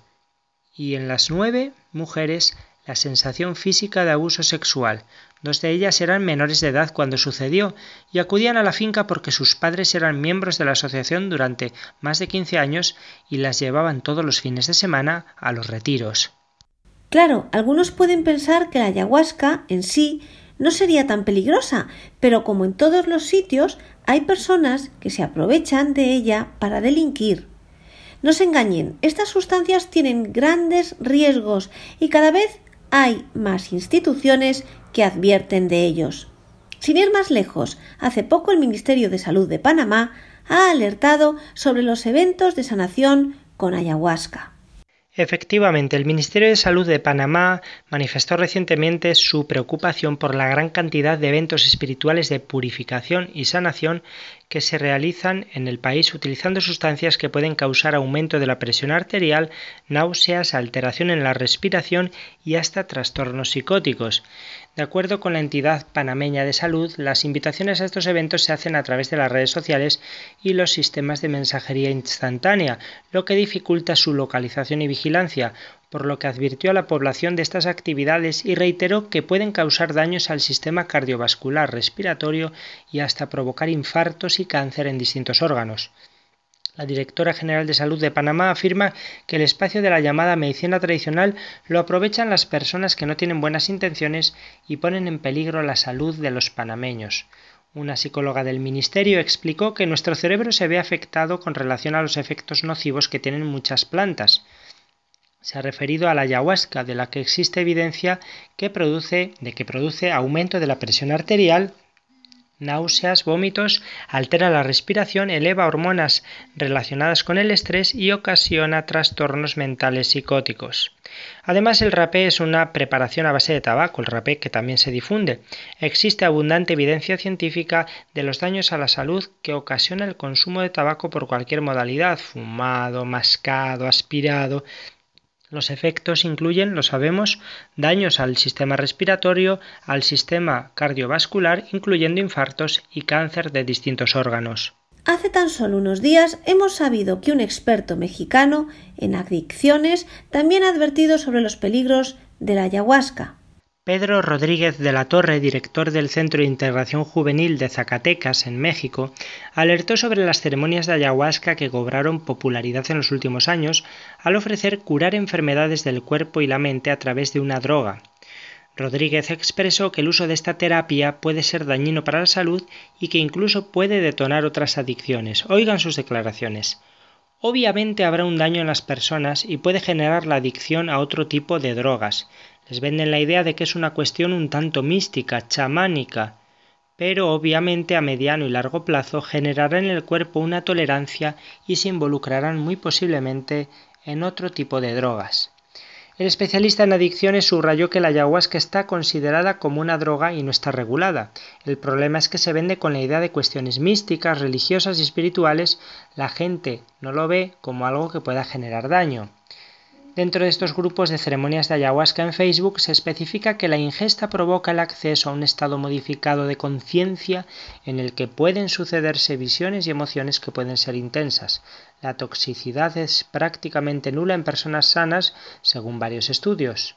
y en las nueve mujeres la sensación física de abuso sexual. Dos de ellas eran menores de edad cuando sucedió y acudían a la finca porque sus padres eran miembros de la asociación durante más de 15 años y las llevaban todos los fines de semana a los retiros. Claro, algunos pueden pensar que la ayahuasca en sí no sería tan peligrosa, pero como en todos los sitios, hay personas que se aprovechan de ella para delinquir. No se engañen, estas sustancias tienen grandes riesgos y cada vez hay más instituciones que advierten de ellos. Sin ir más lejos, hace poco el Ministerio de Salud de Panamá ha alertado sobre los eventos de sanación con ayahuasca. Efectivamente, el Ministerio de Salud de Panamá manifestó recientemente su preocupación por la gran cantidad de eventos espirituales de purificación y sanación que se realizan en el país utilizando sustancias que pueden causar aumento de la presión arterial, náuseas, alteración en la respiración y hasta trastornos psicóticos. De acuerdo con la entidad panameña de salud, las invitaciones a estos eventos se hacen a través de las redes sociales y los sistemas de mensajería instantánea, lo que dificulta su localización y vigilancia, por lo que advirtió a la población de estas actividades y reiteró que pueden causar daños al sistema cardiovascular, respiratorio y hasta provocar infartos y cáncer en distintos órganos. La directora general de salud de Panamá afirma que el espacio de la llamada medicina tradicional lo aprovechan las personas que no tienen buenas intenciones y ponen en peligro la salud de los panameños. Una psicóloga del ministerio explicó que nuestro cerebro se ve afectado con relación a los efectos nocivos que tienen muchas plantas. Se ha referido a la ayahuasca, de la que existe evidencia que produce, de que produce aumento de la presión arterial, náuseas, vómitos, altera la respiración, eleva hormonas relacionadas con el estrés y ocasiona trastornos mentales psicóticos. Además, el rapé es una preparación a base de tabaco, el rapé que también se difunde. Existe abundante evidencia científica de los daños a la salud que ocasiona el consumo de tabaco por cualquier modalidad, fumado, mascado, aspirado, los efectos incluyen, lo sabemos, daños al sistema respiratorio, al sistema cardiovascular, incluyendo infartos y cáncer de distintos órganos. Hace tan solo unos días hemos sabido que un experto mexicano en adicciones también ha advertido sobre los peligros de la ayahuasca. Pedro Rodríguez de la Torre, director del Centro de Integración Juvenil de Zacatecas, en México, alertó sobre las ceremonias de ayahuasca que cobraron popularidad en los últimos años al ofrecer curar enfermedades del cuerpo y la mente a través de una droga. Rodríguez expresó que el uso de esta terapia puede ser dañino para la salud y que incluso puede detonar otras adicciones. Oigan sus declaraciones. Obviamente habrá un daño en las personas y puede generar la adicción a otro tipo de drogas, les venden la idea de que es una cuestión un tanto mística, chamánica, pero obviamente a mediano y largo plazo generará en el cuerpo una tolerancia y se involucrarán muy posiblemente en otro tipo de drogas. El especialista en adicciones subrayó que la ayahuasca está considerada como una droga y no está regulada. El problema es que se vende con la idea de cuestiones místicas, religiosas y espirituales. La gente no lo ve como algo que pueda generar daño. Dentro de estos grupos de ceremonias de ayahuasca en Facebook se especifica que la ingesta provoca el acceso a un estado modificado de conciencia en el que pueden sucederse visiones y emociones que pueden ser intensas. La toxicidad es prácticamente nula en personas sanas, según varios estudios.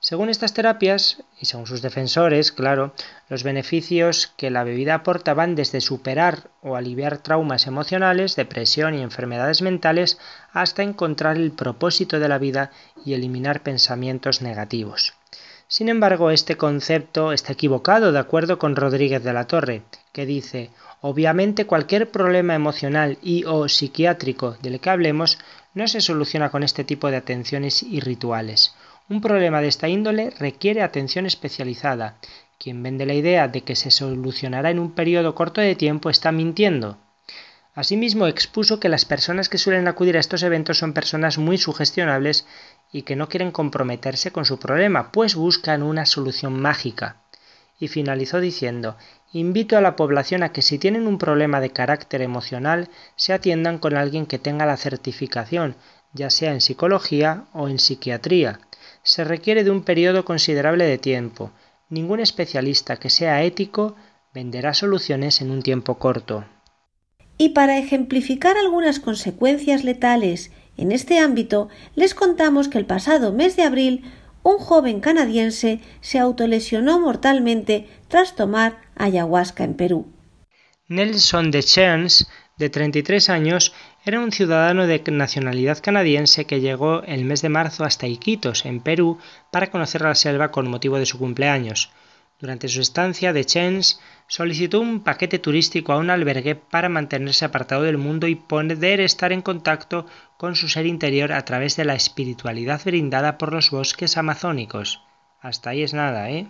Según estas terapias, y según sus defensores, claro, los beneficios que la bebida aporta van desde superar o aliviar traumas emocionales, depresión y enfermedades mentales, hasta encontrar el propósito de la vida y eliminar pensamientos negativos. Sin embargo, este concepto está equivocado de acuerdo con Rodríguez de la Torre, que dice, obviamente cualquier problema emocional y o psiquiátrico del que hablemos no se soluciona con este tipo de atenciones y rituales. Un problema de esta índole requiere atención especializada. Quien vende la idea de que se solucionará en un periodo corto de tiempo está mintiendo. Asimismo, expuso que las personas que suelen acudir a estos eventos son personas muy sugestionables y que no quieren comprometerse con su problema, pues buscan una solución mágica. Y finalizó diciendo Invito a la población a que si tienen un problema de carácter emocional, se atiendan con alguien que tenga la certificación, ya sea en psicología o en psiquiatría. Se requiere de un periodo considerable de tiempo. Ningún especialista que sea ético venderá soluciones en un tiempo corto. Y para ejemplificar algunas consecuencias letales en este ámbito, les contamos que el pasado mes de abril un joven canadiense se autolesionó mortalmente tras tomar ayahuasca en Perú. Nelson Deschamps, de 33 años, era un ciudadano de nacionalidad canadiense que llegó el mes de marzo hasta Iquitos, en Perú, para conocer la selva con motivo de su cumpleaños. Durante su estancia, de Chens solicitó un paquete turístico a un albergue para mantenerse apartado del mundo y poder estar en contacto con su ser interior a través de la espiritualidad brindada por los bosques amazónicos. Hasta ahí es nada, ¿eh?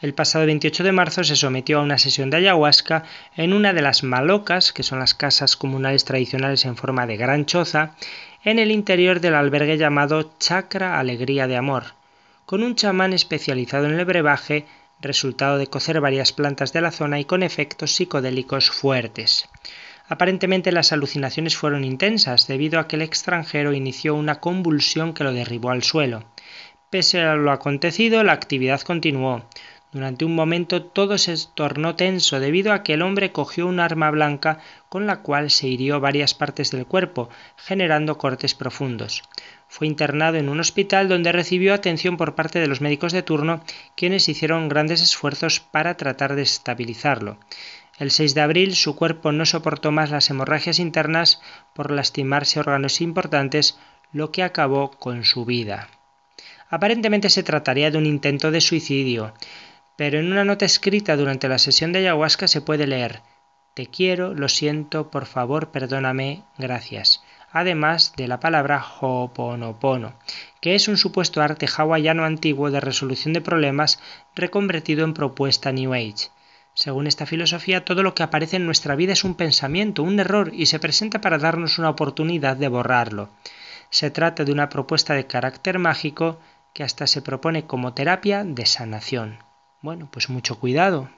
El pasado 28 de marzo se sometió a una sesión de ayahuasca en una de las malocas, que son las casas comunales tradicionales en forma de gran choza, en el interior del albergue llamado Chacra Alegría de Amor, con un chamán especializado en el brebaje resultado de cocer varias plantas de la zona y con efectos psicodélicos fuertes. Aparentemente las alucinaciones fueron intensas debido a que el extranjero inició una convulsión que lo derribó al suelo. Pese a lo acontecido, la actividad continuó. Durante un momento todo se tornó tenso debido a que el hombre cogió un arma blanca con la cual se hirió varias partes del cuerpo, generando cortes profundos. Fue internado en un hospital donde recibió atención por parte de los médicos de turno, quienes hicieron grandes esfuerzos para tratar de estabilizarlo. El 6 de abril su cuerpo no soportó más las hemorragias internas por lastimarse órganos importantes, lo que acabó con su vida. Aparentemente se trataría de un intento de suicidio, pero en una nota escrita durante la sesión de ayahuasca se puede leer Te quiero, lo siento, por favor, perdóname, gracias además de la palabra Ho'oponopono, que es un supuesto arte hawaiano antiguo de resolución de problemas reconvertido en propuesta New Age. Según esta filosofía, todo lo que aparece en nuestra vida es un pensamiento, un error, y se presenta para darnos una oportunidad de borrarlo. Se trata de una propuesta de carácter mágico que hasta se propone como terapia de sanación. Bueno, pues mucho cuidado.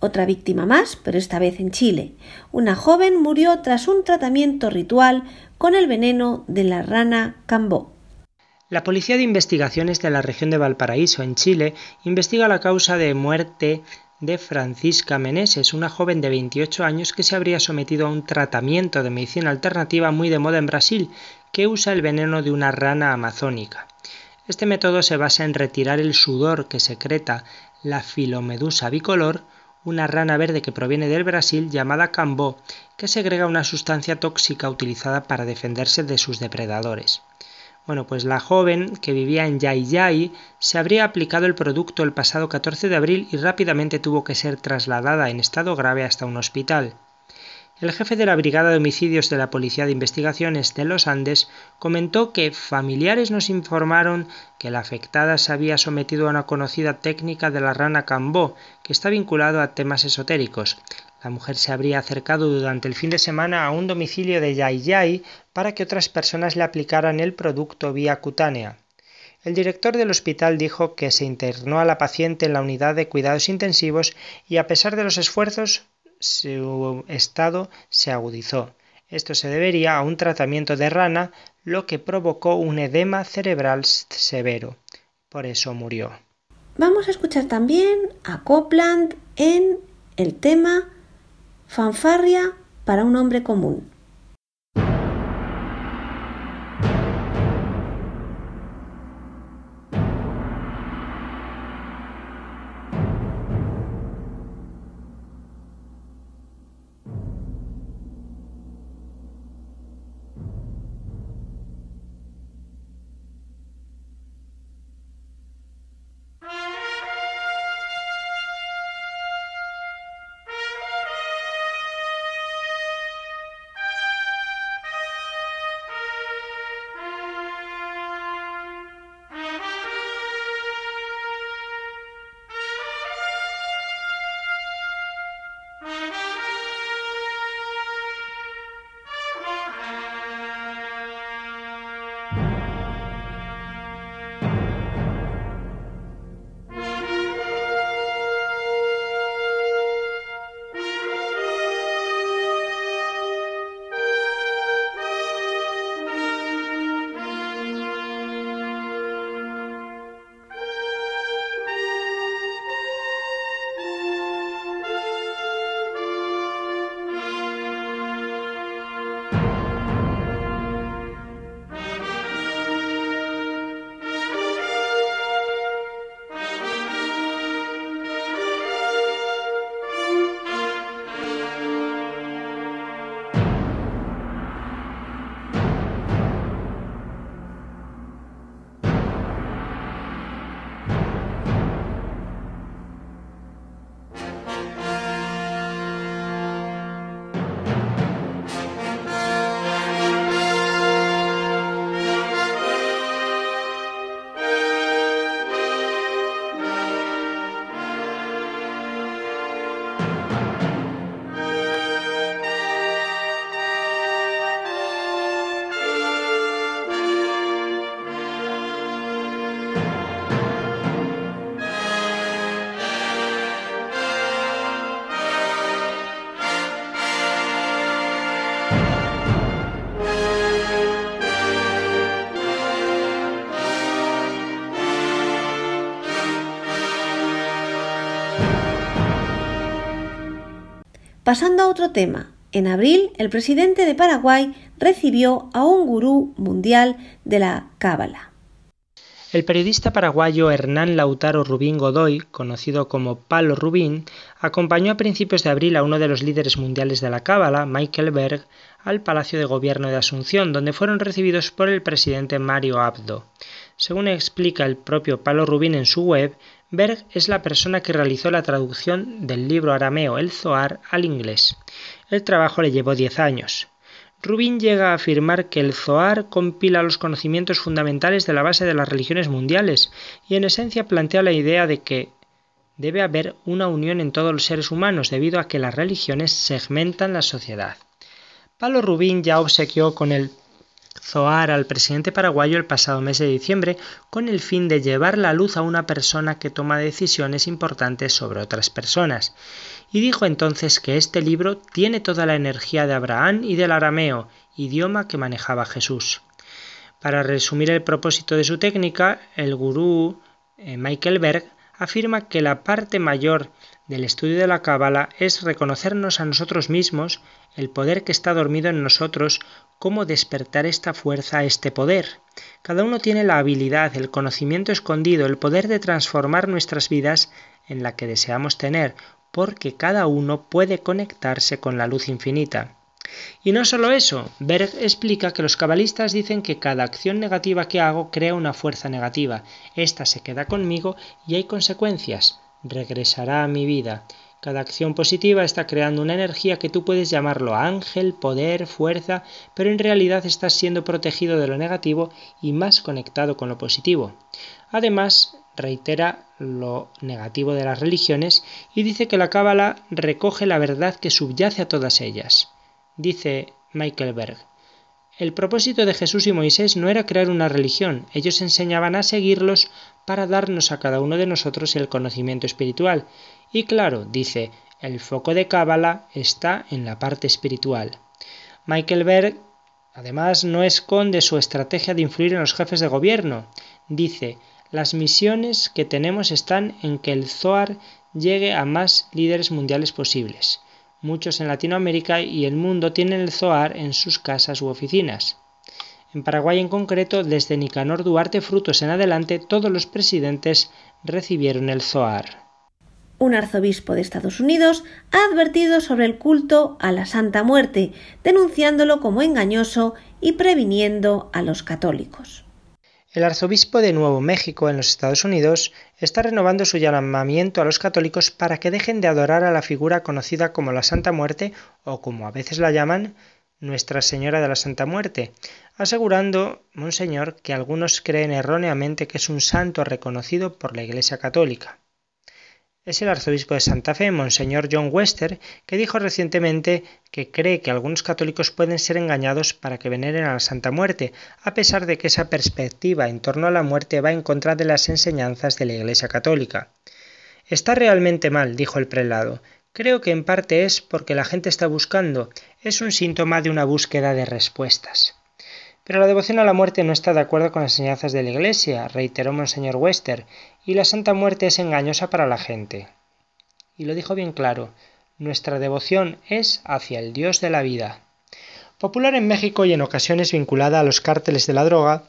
Otra víctima más, pero esta vez en Chile. Una joven murió tras un tratamiento ritual con el veneno de la rana cambó. La Policía de Investigaciones de la región de Valparaíso, en Chile, investiga la causa de muerte de Francisca Meneses, una joven de 28 años que se habría sometido a un tratamiento de medicina alternativa muy de moda en Brasil, que usa el veneno de una rana amazónica. Este método se basa en retirar el sudor que secreta la filomedusa bicolor, una rana verde que proviene del Brasil llamada cambó, que segrega una sustancia tóxica utilizada para defenderse de sus depredadores. Bueno, pues la joven que vivía en Yai se habría aplicado el producto el pasado 14 de abril y rápidamente tuvo que ser trasladada en estado grave hasta un hospital. El jefe de la Brigada de Homicidios de la Policía de Investigaciones de los Andes comentó que familiares nos informaron que la afectada se había sometido a una conocida técnica de la rana Cambó, que está vinculado a temas esotéricos. La mujer se habría acercado durante el fin de semana a un domicilio de Yai para que otras personas le aplicaran el producto vía cutánea. El director del hospital dijo que se internó a la paciente en la unidad de cuidados intensivos y a pesar de los esfuerzos su estado se agudizó. Esto se debería a un tratamiento de rana, lo que provocó un edema cerebral severo. Por eso murió. Vamos a escuchar también a Copland en el tema Fanfarria para un hombre común. Pasando a otro tema, en abril el presidente de Paraguay recibió a un gurú mundial de la Cábala. El periodista paraguayo Hernán Lautaro Rubín Godoy, conocido como Palo Rubín, acompañó a principios de abril a uno de los líderes mundiales de la Cábala, Michael Berg, al Palacio de Gobierno de Asunción, donde fueron recibidos por el presidente Mario Abdo. Según explica el propio Palo Rubín en su web, Berg es la persona que realizó la traducción del libro arameo El Zohar al inglés. El trabajo le llevó diez años. Rubin llega a afirmar que el Zohar compila los conocimientos fundamentales de la base de las religiones mundiales y en esencia plantea la idea de que debe haber una unión en todos los seres humanos debido a que las religiones segmentan la sociedad. Palo Rubin ya obsequió con el Zohar al presidente paraguayo el pasado mes de diciembre con el fin de llevar la luz a una persona que toma decisiones importantes sobre otras personas y dijo entonces que este libro tiene toda la energía de Abraham y del arameo, idioma que manejaba Jesús. Para resumir el propósito de su técnica, el gurú eh, Michael Berg afirma que la parte mayor del estudio de la Cábala es reconocernos a nosotros mismos, el poder que está dormido en nosotros, cómo despertar esta fuerza, este poder. Cada uno tiene la habilidad, el conocimiento escondido, el poder de transformar nuestras vidas en la que deseamos tener, porque cada uno puede conectarse con la luz infinita. Y no solo eso, Berg explica que los cabalistas dicen que cada acción negativa que hago crea una fuerza negativa. Esta se queda conmigo y hay consecuencias. Regresará a mi vida. Cada acción positiva está creando una energía que tú puedes llamarlo ángel, poder, fuerza, pero en realidad estás siendo protegido de lo negativo y más conectado con lo positivo. Además, reitera lo negativo de las religiones y dice que la Cábala recoge la verdad que subyace a todas ellas. Dice Michael Berg, el propósito de Jesús y Moisés no era crear una religión, ellos enseñaban a seguirlos para darnos a cada uno de nosotros el conocimiento espiritual. Y claro, dice, el foco de Cábala está en la parte espiritual. Michael Berg además no esconde su estrategia de influir en los jefes de gobierno. Dice, las misiones que tenemos están en que el Zohar llegue a más líderes mundiales posibles. Muchos en Latinoamérica y el mundo tienen el Zohar en sus casas u oficinas. En Paraguay en concreto, desde Nicanor Duarte Frutos en adelante, todos los presidentes recibieron el Zohar. Un arzobispo de Estados Unidos ha advertido sobre el culto a la Santa Muerte, denunciándolo como engañoso y previniendo a los católicos. El arzobispo de Nuevo México en los Estados Unidos está renovando su llamamiento a los católicos para que dejen de adorar a la figura conocida como la Santa Muerte o como a veces la llaman Nuestra Señora de la Santa Muerte, asegurando Monseñor que algunos creen erróneamente que es un santo reconocido por la Iglesia Católica es el arzobispo de Santa Fe, Monseñor John Wester, que dijo recientemente que cree que algunos católicos pueden ser engañados para que veneren a la Santa Muerte, a pesar de que esa perspectiva en torno a la muerte va en contra de las enseñanzas de la Iglesia Católica. Está realmente mal, dijo el prelado. Creo que en parte es porque la gente está buscando, es un síntoma de una búsqueda de respuestas. Pero la devoción a la muerte no está de acuerdo con las enseñanzas de la Iglesia, reiteró Monseñor Wester, y la Santa Muerte es engañosa para la gente. Y lo dijo bien claro, nuestra devoción es hacia el Dios de la vida. Popular en México y en ocasiones vinculada a los cárteles de la droga,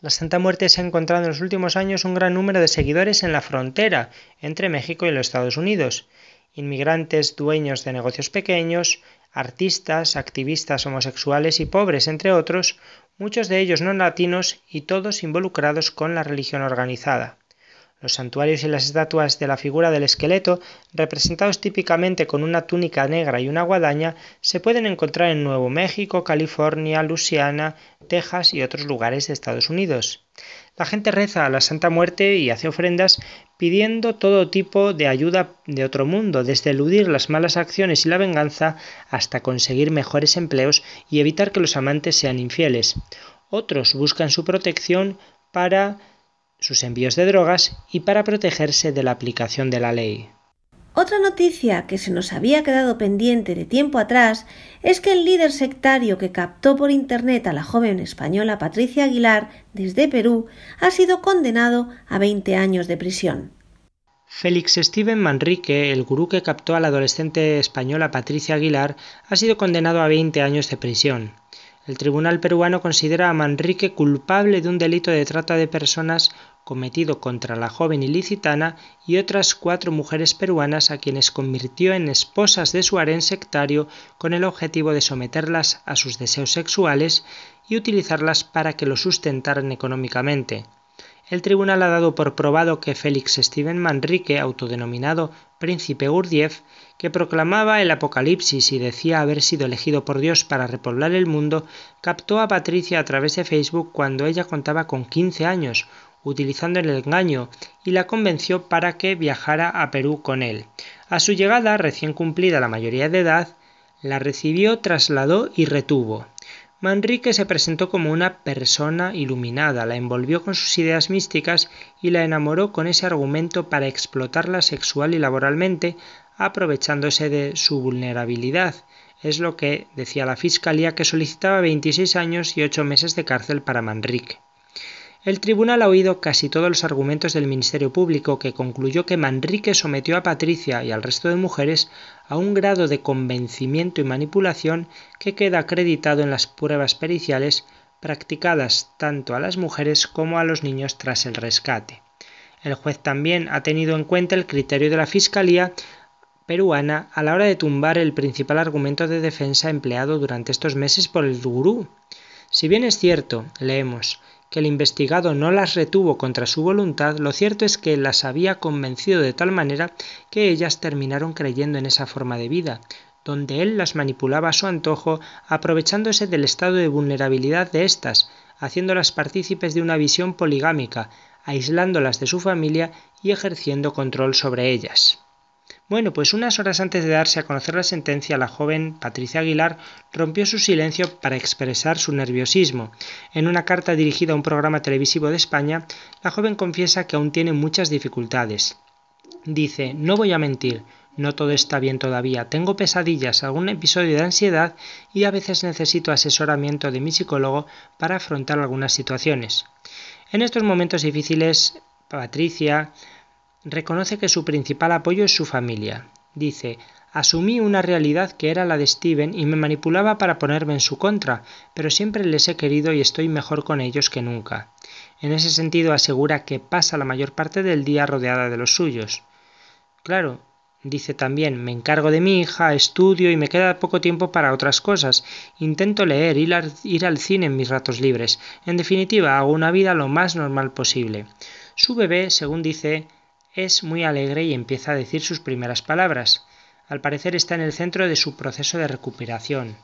la Santa Muerte se ha encontrado en los últimos años un gran número de seguidores en la frontera entre México y los Estados Unidos, inmigrantes dueños de negocios pequeños, artistas, activistas homosexuales y pobres, entre otros, muchos de ellos no latinos y todos involucrados con la religión organizada. Los santuarios y las estatuas de la figura del esqueleto, representados típicamente con una túnica negra y una guadaña, se pueden encontrar en Nuevo México, California, Luisiana, Texas y otros lugares de Estados Unidos. La gente reza a la Santa Muerte y hace ofrendas pidiendo todo tipo de ayuda de otro mundo, desde eludir las malas acciones y la venganza hasta conseguir mejores empleos y evitar que los amantes sean infieles. Otros buscan su protección para sus envíos de drogas y para protegerse de la aplicación de la ley. Otra noticia que se nos había quedado pendiente de tiempo atrás es que el líder sectario que captó por Internet a la joven española Patricia Aguilar desde Perú ha sido condenado a 20 años de prisión. Félix Steven Manrique, el gurú que captó a la adolescente española Patricia Aguilar, ha sido condenado a 20 años de prisión. El tribunal peruano considera a Manrique culpable de un delito de trata de personas cometido contra la joven ilicitana y otras cuatro mujeres peruanas a quienes convirtió en esposas de su harén sectario con el objetivo de someterlas a sus deseos sexuales y utilizarlas para que lo sustentaran económicamente. El tribunal ha dado por probado que Félix Steven Manrique, autodenominado príncipe Gurdjieff, que proclamaba el Apocalipsis y decía haber sido elegido por Dios para repoblar el mundo, captó a Patricia a través de Facebook cuando ella contaba con 15 años, utilizando el engaño, y la convenció para que viajara a Perú con él. A su llegada, recién cumplida la mayoría de edad, la recibió, trasladó y retuvo. Manrique se presentó como una persona iluminada, la envolvió con sus ideas místicas y la enamoró con ese argumento para explotarla sexual y laboralmente, aprovechándose de su vulnerabilidad. Es lo que decía la Fiscalía que solicitaba 26 años y 8 meses de cárcel para Manrique. El tribunal ha oído casi todos los argumentos del Ministerio Público, que concluyó que Manrique sometió a Patricia y al resto de mujeres a un grado de convencimiento y manipulación que queda acreditado en las pruebas periciales practicadas tanto a las mujeres como a los niños tras el rescate. El juez también ha tenido en cuenta el criterio de la Fiscalía peruana a la hora de tumbar el principal argumento de defensa empleado durante estos meses por el gurú. Si bien es cierto, leemos, que el investigado no las retuvo contra su voluntad, lo cierto es que las había convencido de tal manera que ellas terminaron creyendo en esa forma de vida, donde él las manipulaba a su antojo, aprovechándose del estado de vulnerabilidad de éstas, haciéndolas partícipes de una visión poligámica, aislándolas de su familia y ejerciendo control sobre ellas. Bueno, pues unas horas antes de darse a conocer la sentencia, la joven Patricia Aguilar rompió su silencio para expresar su nerviosismo. En una carta dirigida a un programa televisivo de España, la joven confiesa que aún tiene muchas dificultades. Dice, no voy a mentir, no todo está bien todavía, tengo pesadillas, algún episodio de ansiedad y a veces necesito asesoramiento de mi psicólogo para afrontar algunas situaciones. En estos momentos difíciles, Patricia reconoce que su principal apoyo es su familia. Dice, asumí una realidad que era la de Steven y me manipulaba para ponerme en su contra, pero siempre les he querido y estoy mejor con ellos que nunca. En ese sentido asegura que pasa la mayor parte del día rodeada de los suyos. Claro, dice también, me encargo de mi hija, estudio y me queda poco tiempo para otras cosas. Intento leer, ir al, ir al cine en mis ratos libres. En definitiva, hago una vida lo más normal posible. Su bebé, según dice, es muy alegre y empieza a decir sus primeras palabras. Al parecer está en el centro de su proceso de recuperación.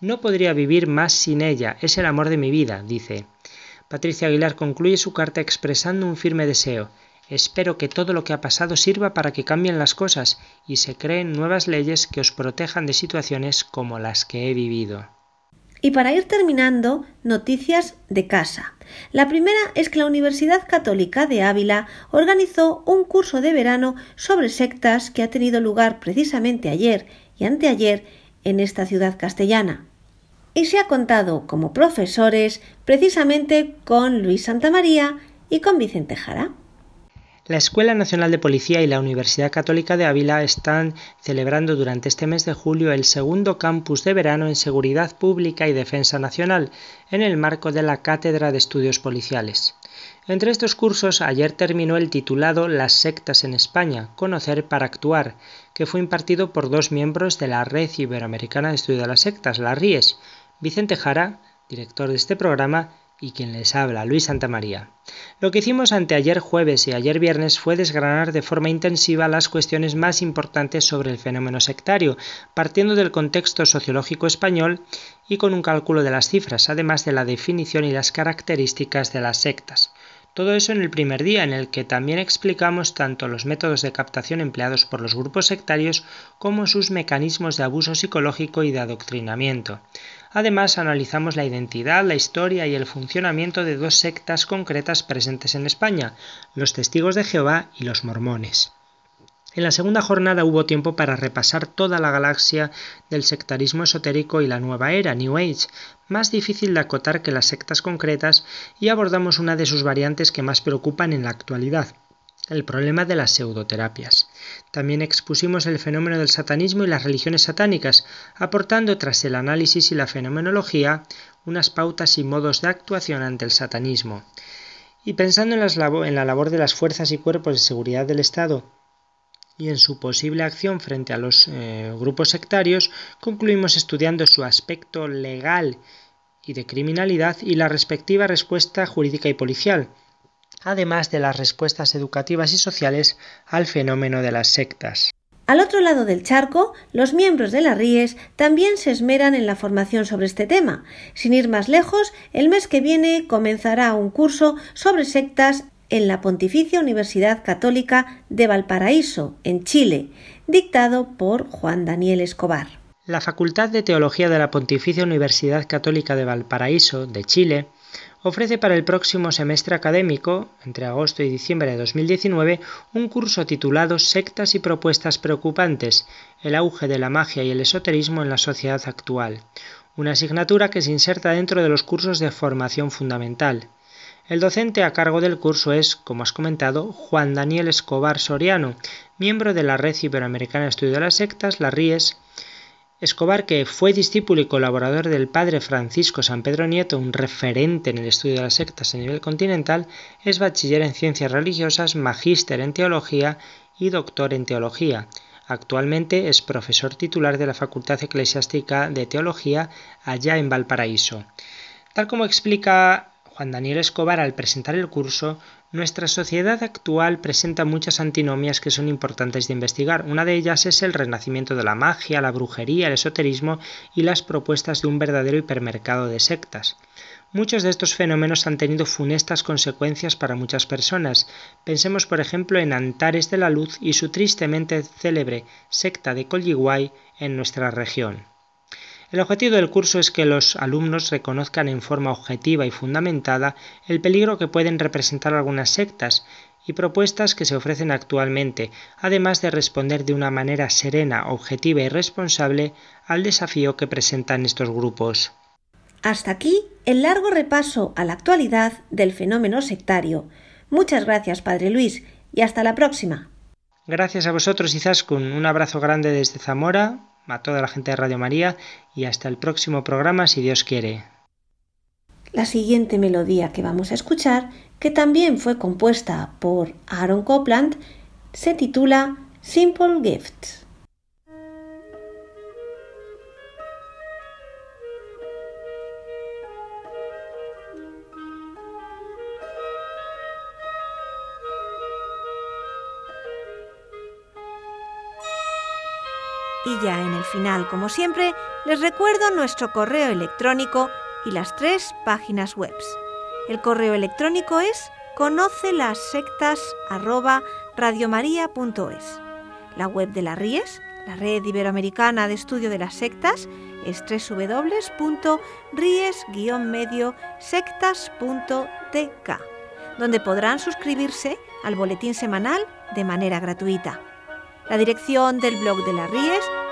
No podría vivir más sin ella, es el amor de mi vida, dice. Patricia Aguilar concluye su carta expresando un firme deseo. Espero que todo lo que ha pasado sirva para que cambien las cosas y se creen nuevas leyes que os protejan de situaciones como las que he vivido. Y para ir terminando, noticias de casa. La primera es que la Universidad Católica de Ávila organizó un curso de verano sobre sectas que ha tenido lugar precisamente ayer y anteayer en esta ciudad castellana. Y se ha contado como profesores precisamente con Luis Santamaría y con Vicente Jara. La Escuela Nacional de Policía y la Universidad Católica de Ávila están celebrando durante este mes de julio el segundo campus de verano en Seguridad Pública y Defensa Nacional, en el marco de la Cátedra de Estudios Policiales. Entre estos cursos, ayer terminó el titulado Las sectas en España, Conocer para Actuar, que fue impartido por dos miembros de la Red Iberoamericana de Estudio de las Sectas, la RIES, Vicente Jara, director de este programa, y quien les habla, Luis Santamaría. Lo que hicimos anteayer jueves y ayer viernes fue desgranar de forma intensiva las cuestiones más importantes sobre el fenómeno sectario, partiendo del contexto sociológico español y con un cálculo de las cifras, además de la definición y las características de las sectas. Todo eso en el primer día, en el que también explicamos tanto los métodos de captación empleados por los grupos sectarios como sus mecanismos de abuso psicológico y de adoctrinamiento. Además, analizamos la identidad, la historia y el funcionamiento de dos sectas concretas presentes en España, los testigos de Jehová y los mormones. En la segunda jornada hubo tiempo para repasar toda la galaxia del sectarismo esotérico y la nueva era, New Age, más difícil de acotar que las sectas concretas, y abordamos una de sus variantes que más preocupan en la actualidad, el problema de las pseudoterapias. También expusimos el fenómeno del satanismo y las religiones satánicas, aportando tras el análisis y la fenomenología unas pautas y modos de actuación ante el satanismo. Y pensando en, la labor de las fuerzas y cuerpos de seguridad del Estado y en su posible acción frente a los eh, grupos sectarios, concluimos estudiando su aspecto legal y de criminalidad y la respectiva respuesta jurídica y policial, además de las respuestas educativas y sociales al fenómeno de las sectas. Al otro lado del charco, los miembros de la RIES también se esmeran en la formación sobre este tema. Sin ir más lejos, el mes que viene comenzará un curso sobre sectas en la Pontificia Universidad Católica de Valparaíso, en Chile, dictado por Juan Daniel Escobar. La Facultad de Teología de la Pontificia Universidad Católica de Valparaíso, de Chile, ofrece para el próximo semestre académico, entre agosto y diciembre de 2019, un curso titulado Sectas y propuestas preocupantes, el auge de la magia y el esoterismo en la sociedad actual, una asignatura que se inserta dentro de los cursos de formación fundamental. El docente a cargo del curso es, como has comentado, Juan Daniel Escobar Soriano, miembro de la Red Iberoamericana de Estudio de las Sectas, la RIES, Escobar, que fue discípulo y colaborador del padre Francisco San Pedro Nieto, un referente en el estudio de las sectas a nivel continental, es bachiller en ciencias religiosas, magíster en teología y doctor en teología. Actualmente es profesor titular de la Facultad Eclesiástica de Teología allá en Valparaíso. Tal como explica Juan Daniel Escobar al presentar el curso, nuestra sociedad actual presenta muchas antinomias que son importantes de investigar. Una de ellas es el renacimiento de la magia, la brujería, el esoterismo y las propuestas de un verdadero hipermercado de sectas. Muchos de estos fenómenos han tenido funestas consecuencias para muchas personas. Pensemos, por ejemplo, en Antares de la Luz y su tristemente célebre secta de Colliguay en nuestra región. El objetivo del curso es que los alumnos reconozcan en forma objetiva y fundamentada el peligro que pueden representar algunas sectas y propuestas que se ofrecen actualmente, además de responder de una manera serena, objetiva y responsable al desafío que presentan estos grupos. Hasta aquí el largo repaso a la actualidad del fenómeno sectario. Muchas gracias, Padre Luis, y hasta la próxima. Gracias a vosotros, Izaskun. Un abrazo grande desde Zamora a toda la gente de Radio María y hasta el próximo programa si Dios quiere. La siguiente melodía que vamos a escuchar, que también fue compuesta por Aaron Copland, se titula Simple Gifts. Final, como siempre, les recuerdo nuestro correo electrónico y las tres páginas web. El correo electrónico es conoce las sectas La web de la RIES, la Red Iberoamericana de Estudio de las Sectas, es www.ries-sectas.tk, donde podrán suscribirse al boletín semanal de manera gratuita. La dirección del blog de la Ries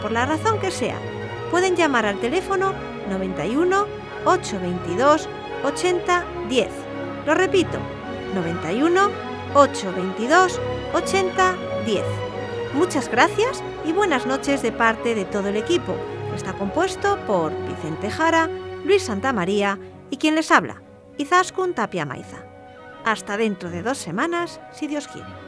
por la razón que sea, pueden llamar al teléfono 91 822 80 10. Lo repito, 91 822 80 10. Muchas gracias y buenas noches de parte de todo el equipo, que está compuesto por Vicente Jara, Luis Santamaría y quien les habla, Izaskun Tapia Maiza. Hasta dentro de dos semanas, si Dios quiere.